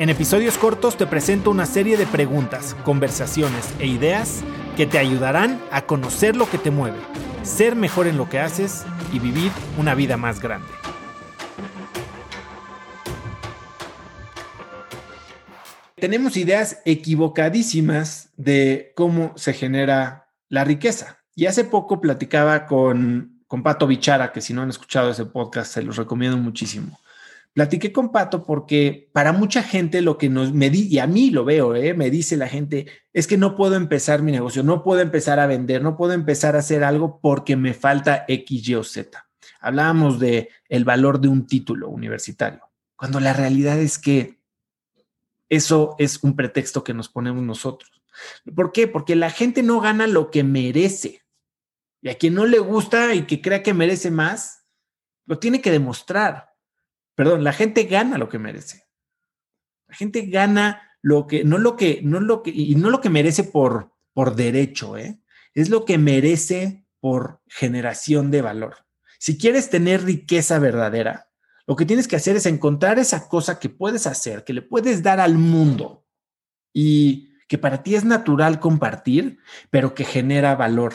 En episodios cortos te presento una serie de preguntas, conversaciones e ideas que te ayudarán a conocer lo que te mueve, ser mejor en lo que haces y vivir una vida más grande. Tenemos ideas equivocadísimas de cómo se genera la riqueza. Y hace poco platicaba con, con Pato Bichara, que si no han escuchado ese podcast, se los recomiendo muchísimo. Platiqué con Pato porque para mucha gente lo que nos me di, y a mí lo veo, ¿eh? me dice la gente, es que no puedo empezar mi negocio, no puedo empezar a vender, no puedo empezar a hacer algo porque me falta X, Y o Z. Hablábamos de el valor de un título universitario, cuando la realidad es que eso es un pretexto que nos ponemos nosotros. ¿Por qué? Porque la gente no gana lo que merece. Y a quien no le gusta y que crea que merece más, lo tiene que demostrar. Perdón, la gente gana lo que merece. La gente gana lo que, no lo que, no lo que, y no lo que merece por, por derecho, ¿eh? es lo que merece por generación de valor. Si quieres tener riqueza verdadera, lo que tienes que hacer es encontrar esa cosa que puedes hacer, que le puedes dar al mundo y que para ti es natural compartir, pero que genera valor,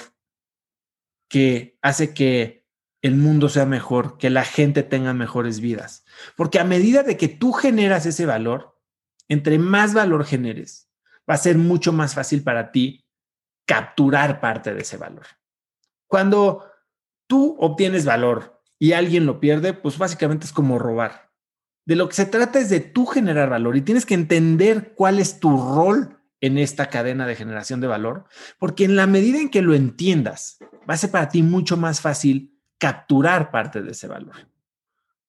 que hace que el mundo sea mejor, que la gente tenga mejores vidas. Porque a medida de que tú generas ese valor, entre más valor generes, va a ser mucho más fácil para ti capturar parte de ese valor. Cuando tú obtienes valor y alguien lo pierde, pues básicamente es como robar. De lo que se trata es de tú generar valor y tienes que entender cuál es tu rol en esta cadena de generación de valor, porque en la medida en que lo entiendas, va a ser para ti mucho más fácil capturar parte de ese valor.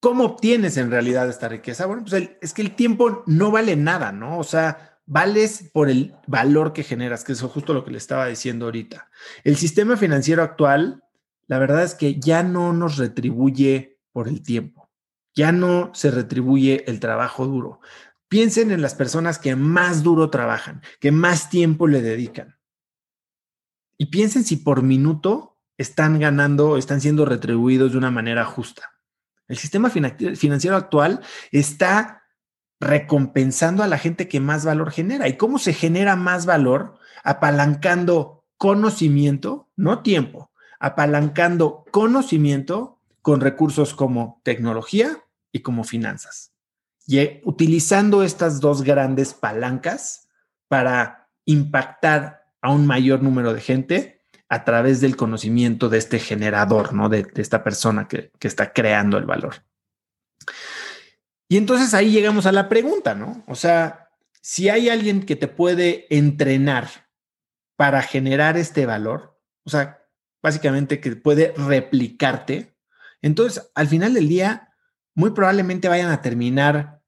¿Cómo obtienes en realidad esta riqueza? Bueno, pues es que el tiempo no vale nada, ¿no? O sea, vales por el valor que generas, que es justo lo que le estaba diciendo ahorita. El sistema financiero actual, la verdad es que ya no nos retribuye por el tiempo, ya no se retribuye el trabajo duro. Piensen en las personas que más duro trabajan, que más tiempo le dedican. Y piensen si por minuto están ganando, están siendo retribuidos de una manera justa. El sistema financiero actual está recompensando a la gente que más valor genera. ¿Y cómo se genera más valor? Apalancando conocimiento, no tiempo, apalancando conocimiento con recursos como tecnología y como finanzas. Y eh, utilizando estas dos grandes palancas para impactar a un mayor número de gente a través del conocimiento de este generador, ¿no? De, esta persona que, que está creando el valor. Y entonces ahí llegamos a la pregunta, ¿no? O sea, si hay alguien que te puede entrenar para generar este valor, o sea, básicamente que puede replicarte, entonces al final del día, muy probablemente vayan a terminar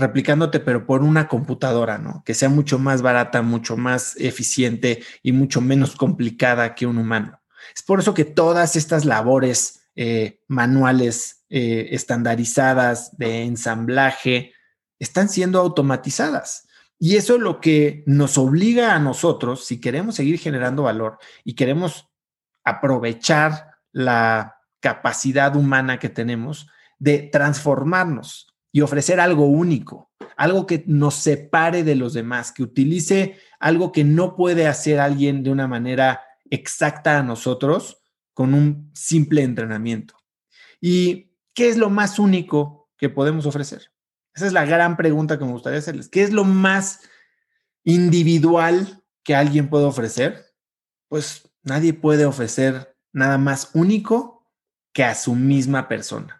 replicándote, pero por una computadora, ¿no? Que sea mucho más barata, mucho más eficiente y mucho menos complicada que un humano. Es por eso que todas estas labores eh, manuales eh, estandarizadas de ensamblaje están siendo automatizadas. Y eso es lo que nos obliga a nosotros, si queremos seguir generando valor y queremos aprovechar la capacidad humana que tenemos de transformarnos y ofrecer algo único, algo que nos separe de los demás, que utilice algo que no puede hacer alguien de una manera exacta a nosotros con un simple entrenamiento. ¿Y qué es lo más único que podemos ofrecer? Esa es la gran pregunta que me gustaría hacerles. ¿Qué es lo más individual que alguien puede ofrecer? Pues nadie puede ofrecer nada más único que a su misma persona.